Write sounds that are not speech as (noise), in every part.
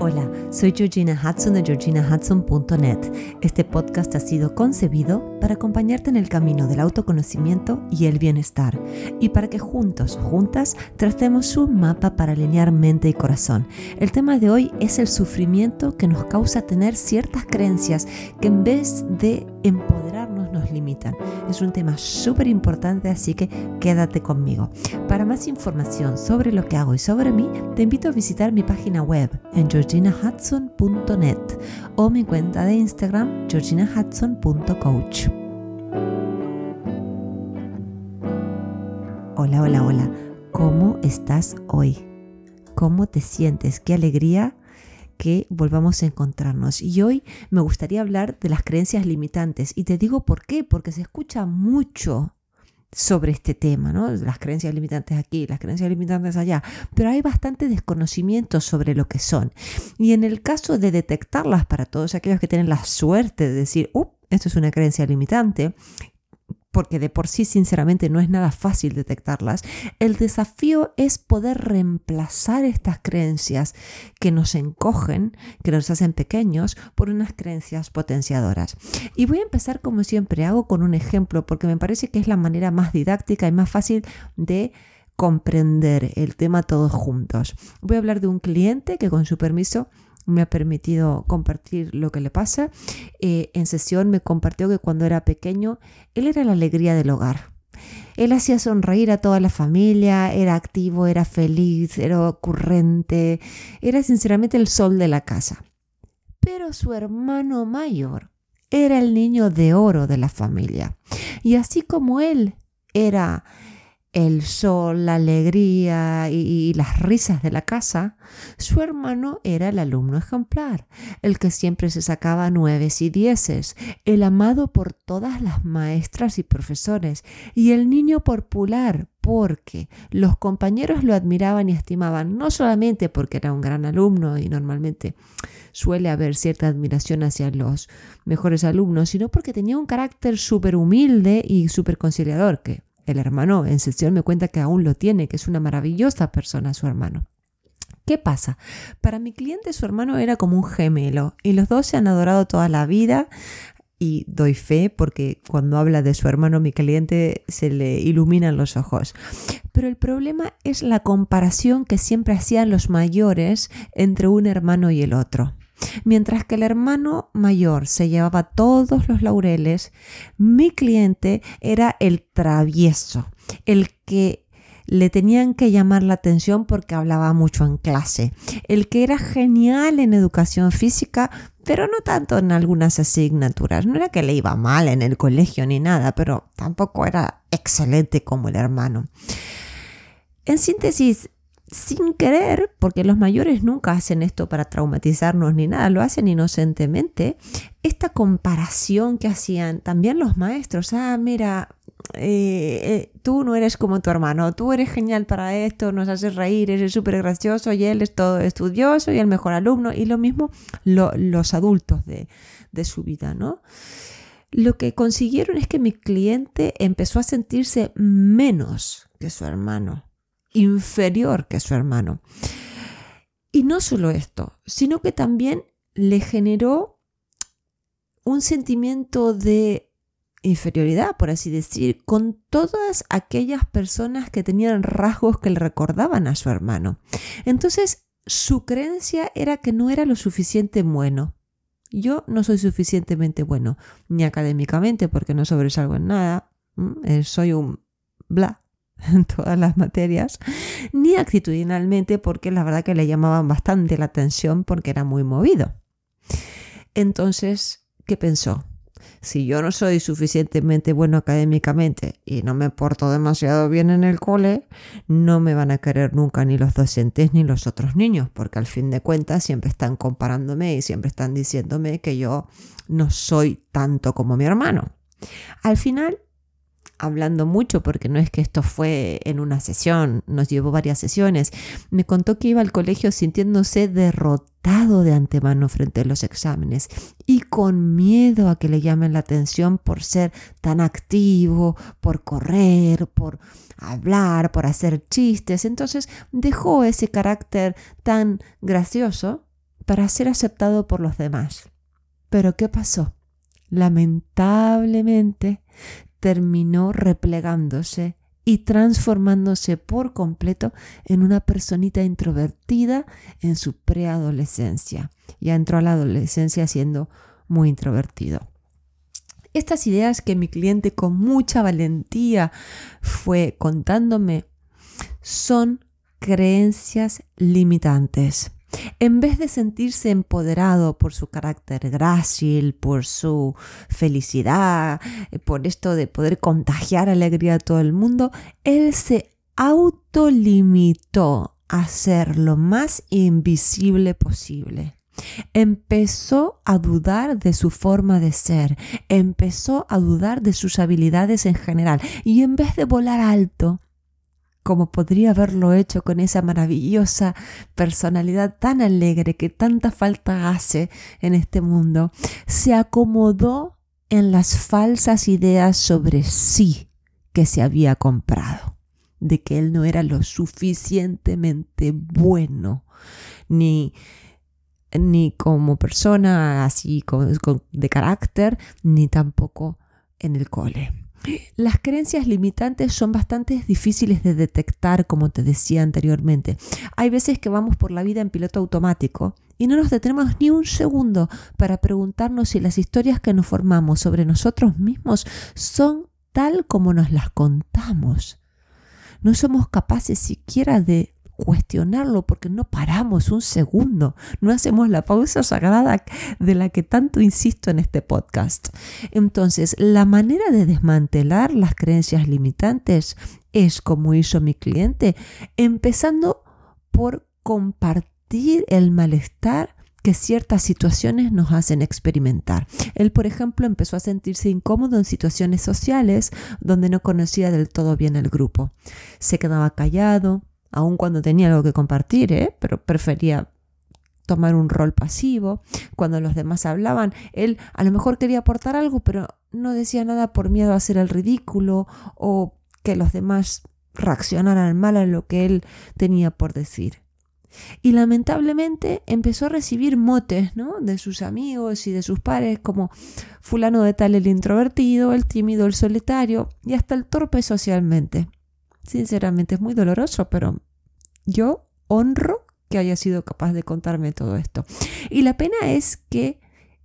Hola, soy Georgina Hudson de georginahudson.net. Este podcast ha sido concebido para acompañarte en el camino del autoconocimiento y el bienestar y para que juntos, juntas, tratemos un mapa para alinear mente y corazón. El tema de hoy es el sufrimiento que nos causa tener ciertas creencias que en vez de empoderarnos limitan. Es un tema súper importante, así que quédate conmigo. Para más información sobre lo que hago y sobre mí, te invito a visitar mi página web en georginahudson.net o mi cuenta de Instagram georginahudson.coach. Hola, hola, hola. ¿Cómo estás hoy? ¿Cómo te sientes? Qué alegría que volvamos a encontrarnos. Y hoy me gustaría hablar de las creencias limitantes. Y te digo por qué, porque se escucha mucho sobre este tema, ¿no? Las creencias limitantes aquí, las creencias limitantes allá, pero hay bastante desconocimiento sobre lo que son. Y en el caso de detectarlas para todos aquellos que tienen la suerte de decir, uh, esto es una creencia limitante, porque de por sí sinceramente no es nada fácil detectarlas, el desafío es poder reemplazar estas creencias que nos encogen, que nos hacen pequeños, por unas creencias potenciadoras. Y voy a empezar como siempre hago con un ejemplo, porque me parece que es la manera más didáctica y más fácil de comprender el tema todos juntos. Voy a hablar de un cliente que con su permiso me ha permitido compartir lo que le pasa. Eh, en sesión me compartió que cuando era pequeño, él era la alegría del hogar. Él hacía sonreír a toda la familia, era activo, era feliz, era ocurrente, era sinceramente el sol de la casa. Pero su hermano mayor era el niño de oro de la familia. Y así como él era el sol, la alegría y, las risas de la casa, su hermano era el alumno ejemplar, el que siempre se sacaba nueves y dieces, el amado por todas las maestras y profesores, y el niño popular, porque los compañeros lo admiraban y estimaban, no solamente porque era un gran alumno y normalmente suele haber cierta admiración hacia los mejores alumnos, sino porque tenía un carácter súper humilde y súper conciliador, que el hermano en sesión me cuenta que aún lo tiene, que es una maravillosa persona su hermano. ¿Qué pasa? Para mi cliente su hermano era como un gemelo y los dos se han adorado toda la vida y doy fe porque cuando habla de su hermano mi cliente se le iluminan los ojos. Pero el problema es la comparación que siempre hacían los mayores entre un hermano y el otro. Mientras que el hermano mayor se llevaba todos los laureles, mi cliente era el travieso, el que le tenían que llamar la atención porque hablaba mucho en clase, el que era genial en educación física, pero no tanto en algunas asignaturas. No era que le iba mal en el colegio ni nada, pero tampoco era excelente como el hermano. En síntesis, sin querer, porque los mayores nunca hacen esto para traumatizarnos ni nada, lo hacen inocentemente, esta comparación que hacían también los maestros, ah, mira, eh, eh, tú no eres como tu hermano, tú eres genial para esto, nos haces reír, eres súper gracioso y él es todo estudioso y el mejor alumno, y lo mismo los adultos de, de su vida, ¿no? Lo que consiguieron es que mi cliente empezó a sentirse menos que su hermano inferior que su hermano. Y no solo esto, sino que también le generó un sentimiento de inferioridad, por así decir, con todas aquellas personas que tenían rasgos que le recordaban a su hermano. Entonces, su creencia era que no era lo suficiente bueno. Yo no soy suficientemente bueno, ni académicamente, porque no sobresalgo en nada. Eh, soy un bla, en (laughs) todas las materias, ni actitudinalmente porque la verdad que le llamaban bastante la atención porque era muy movido. Entonces, ¿qué pensó? Si yo no soy suficientemente bueno académicamente y no me porto demasiado bien en el cole, no me van a querer nunca ni los docentes ni los otros niños, porque al fin de cuentas siempre están comparándome y siempre están diciéndome que yo no soy tanto como mi hermano. Al final hablando mucho, porque no es que esto fue en una sesión, nos llevó varias sesiones, me contó que iba al colegio sintiéndose derrotado de antemano frente a los exámenes y con miedo a que le llamen la atención por ser tan activo, por correr, por hablar, por hacer chistes. Entonces dejó ese carácter tan gracioso para ser aceptado por los demás. Pero ¿qué pasó? Lamentablemente terminó replegándose y transformándose por completo en una personita introvertida en su preadolescencia. Ya entró a la adolescencia siendo muy introvertido. Estas ideas que mi cliente con mucha valentía fue contándome son creencias limitantes. En vez de sentirse empoderado por su carácter grácil, por su felicidad, eh, por esto de poder contagiar alegría a todo el mundo, él se autolimitó a ser lo más invisible posible. Empezó a dudar de su forma de ser, empezó a dudar de sus habilidades en general y en vez de volar alto, como podría haberlo hecho con esa maravillosa personalidad tan alegre que tanta falta hace en este mundo, se acomodó en las falsas ideas sobre sí que se había comprado, de que él no era lo suficientemente bueno, ni ni como persona así de carácter, ni tampoco en el cole. Las creencias limitantes son bastante difíciles de detectar, como te decía anteriormente. Hay veces que vamos por la vida en piloto automático y no nos detenemos ni un segundo para preguntarnos si las historias que nos formamos sobre nosotros mismos son tal como nos las contamos. No somos capaces siquiera de cuestionarlo porque no paramos un segundo, no hacemos la pausa sagrada de la que tanto insisto en este podcast. Entonces, la manera de desmantelar las creencias limitantes es como hizo mi cliente, empezando por compartir el malestar que ciertas situaciones nos hacen experimentar. Él, por ejemplo, empezó a sentirse incómodo en situaciones sociales donde no conocía del todo bien el grupo. Se quedaba callado, aun cuando tenía algo que compartir, ¿eh? pero prefería tomar un rol pasivo. Cuando los demás hablaban, él a lo mejor quería aportar algo, pero no decía nada por miedo a hacer el ridículo o que los demás reaccionaran mal a lo que él tenía por decir. Y lamentablemente empezó a recibir motes ¿no? de sus amigos y de sus pares como fulano de tal el introvertido, el tímido, el solitario y hasta el torpe socialmente. Sinceramente es muy doloroso, pero yo honro que haya sido capaz de contarme todo esto. Y la pena es que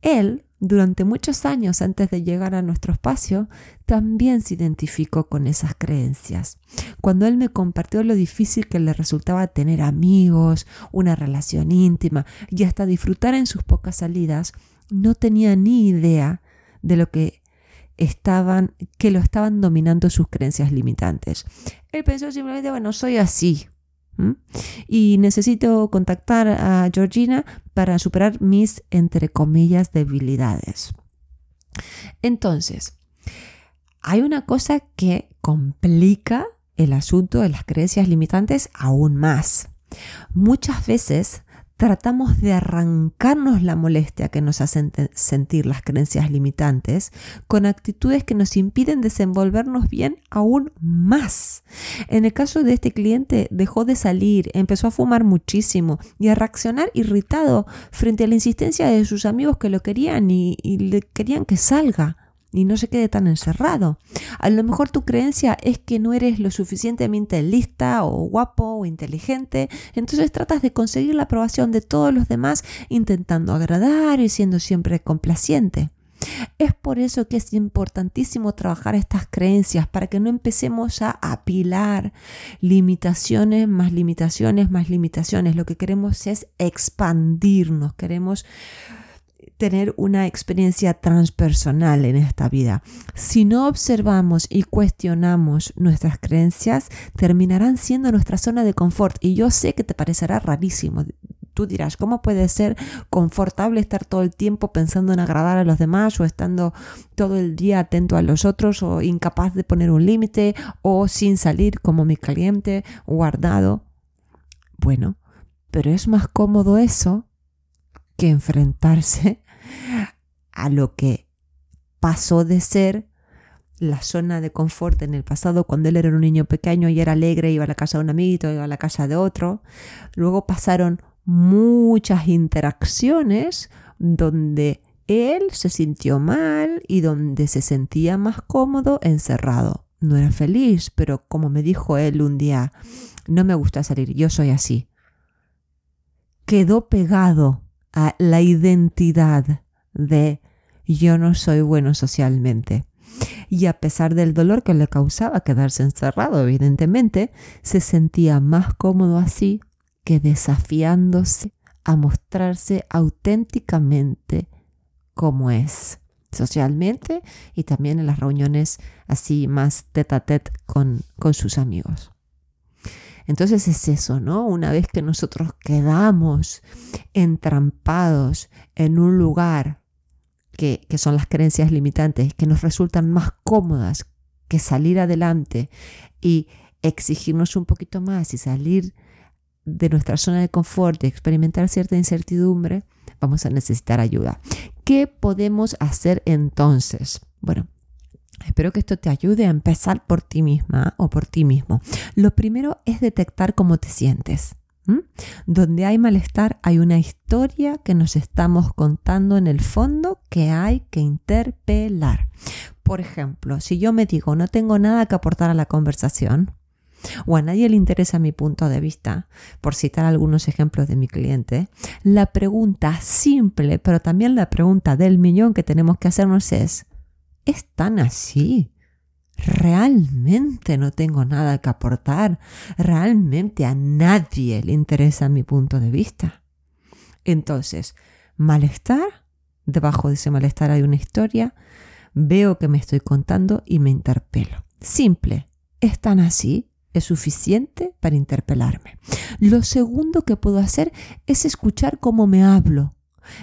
él, durante muchos años antes de llegar a nuestro espacio, también se identificó con esas creencias. Cuando él me compartió lo difícil que le resultaba tener amigos, una relación íntima y hasta disfrutar en sus pocas salidas, no tenía ni idea de lo que estaban, que lo estaban dominando sus creencias limitantes. Él pensó simplemente, bueno, soy así. Y necesito contactar a Georgina para superar mis, entre comillas, debilidades. Entonces, hay una cosa que complica el asunto de las creencias limitantes aún más. Muchas veces tratamos de arrancarnos la molestia que nos hacen sentir las creencias limitantes con actitudes que nos impiden desenvolvernos bien aún más. En el caso de este cliente dejó de salir, empezó a fumar muchísimo y a reaccionar irritado frente a la insistencia de sus amigos que lo querían y, y le querían que salga y no se quede tan encerrado. A lo mejor tu creencia es que no eres lo suficientemente lista o guapo o inteligente, entonces tratas de conseguir la aprobación de todos los demás intentando agradar y siendo siempre complaciente. Es por eso que es importantísimo trabajar estas creencias para que no empecemos a apilar limitaciones más limitaciones más limitaciones. Lo que queremos es expandirnos, queremos tener una experiencia transpersonal en esta vida. Si no observamos y cuestionamos nuestras creencias, terminarán siendo nuestra zona de confort. Y yo sé que te parecerá rarísimo. Tú dirás, ¿cómo puede ser confortable estar todo el tiempo pensando en agradar a los demás o estando todo el día atento a los otros o incapaz de poner un límite o sin salir como mi cliente guardado? Bueno, pero es más cómodo eso que enfrentarse a lo que pasó de ser la zona de confort en el pasado cuando él era un niño pequeño y era alegre, iba a la casa de un amiguito, iba a la casa de otro. Luego pasaron muchas interacciones donde él se sintió mal y donde se sentía más cómodo encerrado. No era feliz, pero como me dijo él un día, no me gusta salir, yo soy así. Quedó pegado a la identidad de yo no soy bueno socialmente. Y a pesar del dolor que le causaba quedarse encerrado, evidentemente, se sentía más cómodo así que desafiándose a mostrarse auténticamente como es socialmente y también en las reuniones así más tete a tete con, con sus amigos. Entonces es eso, ¿no? Una vez que nosotros quedamos entrampados en un lugar que, son las creencias limitantes, que nos resultan más cómodas que salir adelante y exigirnos un poquito más y salir de nuestra zona de confort y experimentar cierta incertidumbre, vamos a necesitar ayuda. ¿Qué podemos hacer entonces? Bueno, Espero que esto te ayude a empezar por ti misma o por ti mismo. Lo primero es detectar cómo te sientes. Donde hay malestar hay una historia que nos estamos contando en el fondo que hay que interpelar. Por ejemplo, si yo me digo no tengo nada que aportar a la conversación, o a nadie le interesa mi punto de vista, por citar algunos ejemplos de mi cliente, la pregunta simple, pero también la pregunta del millón que tenemos que hacernos es, ¿es tan así? ¿Realmente no tengo nada que aportar? ¿Realmente a nadie le interesa mi punto de vista? Entonces, malestar, debajo de ese malestar hay una historia, veo que me estoy contando y me interpelo. Simple, ¿es tan así? es suficiente para interpelarme. Lo segundo que puedo hacer es escuchar cómo me hablo.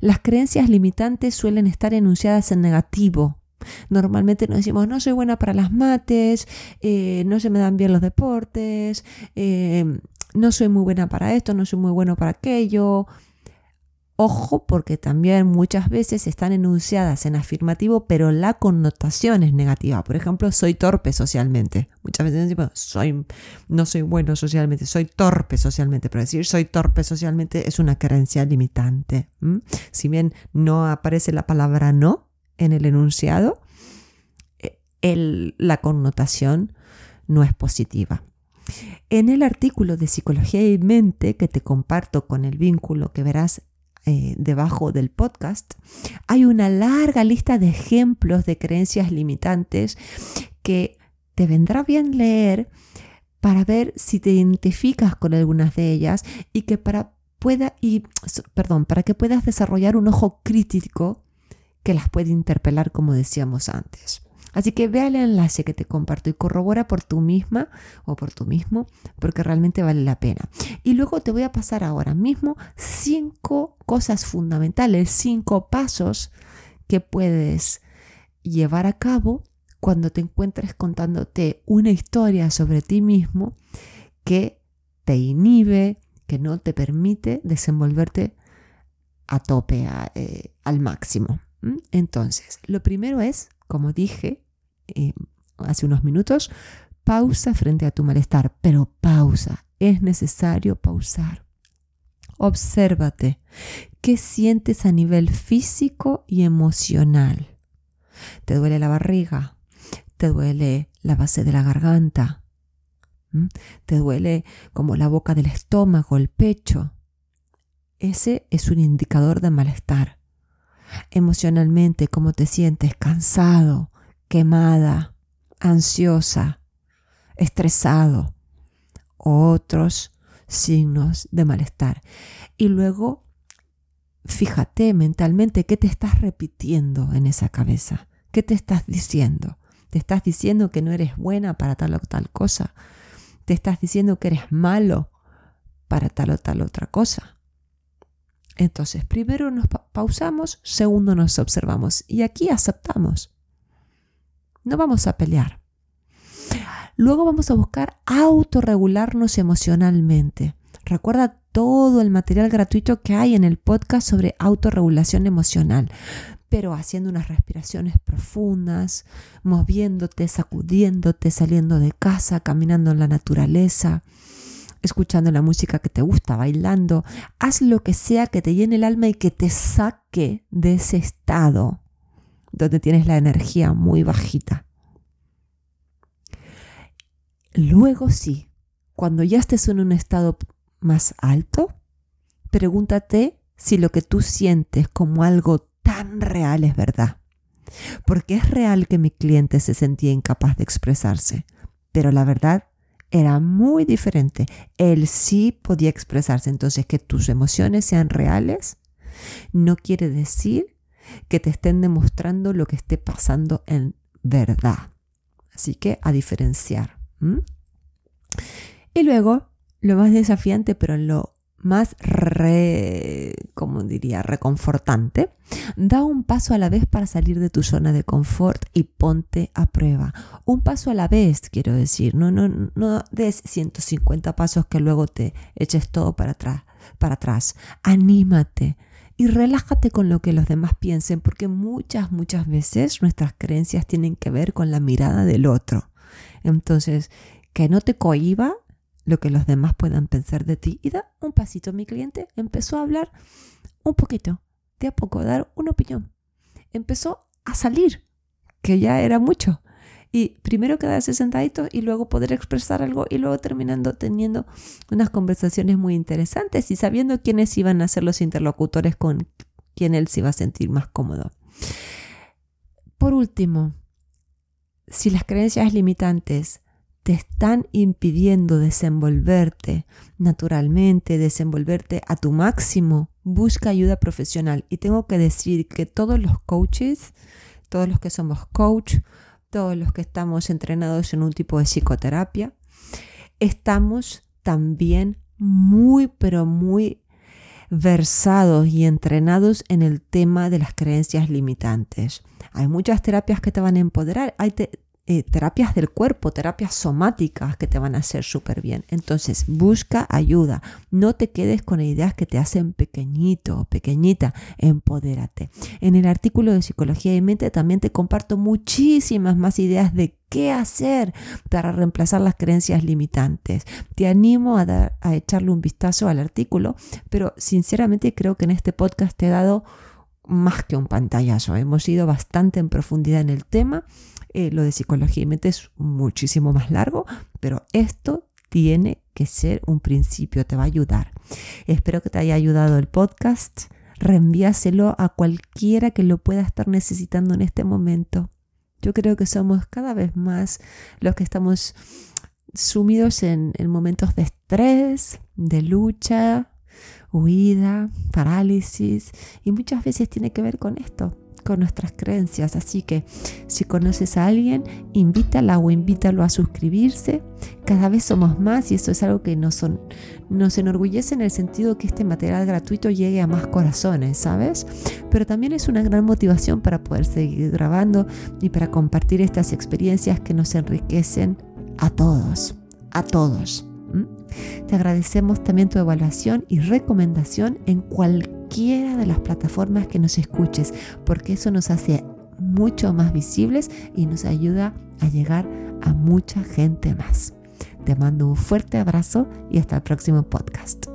Las creencias limitantes suelen estar enunciadas en negativo. Normalmente nos decimos, no soy buena para las mates, eh, no se me dan bien los deportes, eh, no soy muy buena para esto, no soy muy bueno para aquello. Ojo porque también muchas veces están enunciadas en afirmativo, pero la connotación es negativa. Por ejemplo, soy torpe socialmente. Muchas veces decimos, soy, no soy bueno socialmente, soy torpe socialmente. Pero decir soy torpe socialmente es una creencia limitante. Si bien no aparece la palabra no en el enunciado, eh, la connotación no es positiva. En el artículo de Psicología y Mente que te comparto con el vínculo que verás eh, debajo del podcast, hay una larga lista de ejemplos de creencias limitantes que te vendrá bien leer para ver si te identificas con algunas de ellas y que para pueda y perdón, para que puedas desarrollar un ojo crítico que las puede interpelar como decíamos antes. Así que ve el enlace que te comparto y corrobora por tú misma o por tú mismo, porque realmente vale la pena. Y luego te voy a pasar ahora mismo cinco cosas fundamentales, cinco pasos que puedes llevar a cabo cuando te encuentres contándote una historia sobre ti mismo que te inhibe, que no te permite desenvolverte a tope, eh, al máximo. Entonces, lo primero es, como dije, eh, hace unos minutos, pausa frente a tu malestar, pero pausa, es necesario pausar. Obsérvate, ¿qué sientes a nivel físico y emocional? ¿Te duele la barriga? ¿Te duele la base de la garganta? ¿Te duele como la boca del estómago, el pecho? Ese es un indicador de malestar. Emocionalmente, ¿cómo te sientes? Cansado, quemada, ansiosa, estresado, otros signos de malestar. Y luego, fíjate mentalmente qué te estás repitiendo en esa cabeza, qué te estás diciendo. Te estás diciendo que no eres buena para tal o tal cosa. Te estás diciendo que eres malo para tal o tal otra cosa. Entonces, primero nos pausamos, segundo nos observamos y aquí aceptamos. No vamos a pelear. Luego vamos a buscar autorregularnos emocionalmente. Recuerda todo el material gratuito que hay en el podcast sobre autorregulación emocional, pero haciendo unas respiraciones profundas, moviéndote, sacudiéndote, saliendo de casa, caminando en la naturaleza, escuchando la música que te gusta, bailando. Haz lo que sea que te llene el alma y que te saque de ese estado donde tienes la energía muy bajita. Luego sí, cuando ya estés en un estado más alto, pregúntate si lo que tú sientes como algo tan real es verdad. Porque es real que mi cliente se sentía incapaz de expresarse, pero la verdad era muy diferente. Él sí podía expresarse. Entonces, que tus emociones sean reales no quiere decir que te estén demostrando lo que esté pasando en verdad. Así que a diferenciar. Y luego, lo más desafiante, pero lo más re, como diría, reconfortante, da un paso a la vez para salir de tu zona de confort y ponte a prueba. Un paso a la vez, quiero decir, no, no, no des 150 pasos que luego te eches todo para atrás, para atrás. Anímate y relájate con lo que los demás piensen, porque muchas, muchas veces nuestras creencias tienen que ver con la mirada del otro. Entonces, que no te cohiba lo que los demás puedan pensar de ti y da un pasito. Mi cliente empezó a hablar un poquito, de a poco, a dar una opinión. Empezó a salir, que ya era mucho. Y primero quedarse sentadito y luego poder expresar algo y luego terminando teniendo unas conversaciones muy interesantes y sabiendo quiénes iban a ser los interlocutores con quien él se iba a sentir más cómodo. Por último, si las creencias limitantes te están impidiendo desenvolverte naturalmente, desenvolverte a tu máximo, busca ayuda profesional. Y tengo que decir que todos los coaches, todos los que somos coach, todos los que estamos entrenados en un tipo de psicoterapia, estamos también muy, pero muy versados y entrenados en el tema de las creencias limitantes. Hay muchas terapias que te van a empoderar. Hay eh, terapias del cuerpo, terapias somáticas que te van a hacer súper bien. Entonces, busca ayuda. No te quedes con ideas que te hacen pequeñito o pequeñita. Empodérate. En el artículo de Psicología y Mente también te comparto muchísimas más ideas de qué hacer para reemplazar las creencias limitantes. Te animo a, dar, a echarle un vistazo al artículo, pero sinceramente creo que en este podcast te he dado más que un pantallazo. Hemos ido bastante en profundidad en el tema eh, lo de psicología y mente es muchísimo más largo, pero esto tiene que ser un principio, te va a ayudar. Espero que te haya ayudado el podcast. Reenvíaselo a cualquiera que lo pueda estar necesitando en este momento. Yo creo que somos cada vez más los que estamos sumidos en, en momentos de estrés, de lucha, huida, parálisis y muchas veces tiene que ver con esto, con nuestras creencias. Así que si conoces a alguien, invítala o invítalo a suscribirse. Cada vez somos más y eso es algo que nos, enorgullece en el sentido que este material gratuito llegue a más corazones, ¿sabes? Pero también es una gran motivación para poder seguir grabando y para compartir estas experiencias que nos enriquecen a todos, a todos. Te agradecemos también tu evaluación y recomendación en cualquier de las plataformas que nos escuches, porque eso nos hace mucho más visibles y nos ayuda a llegar a mucha gente más. Te mando un fuerte abrazo y hasta el próximo podcast.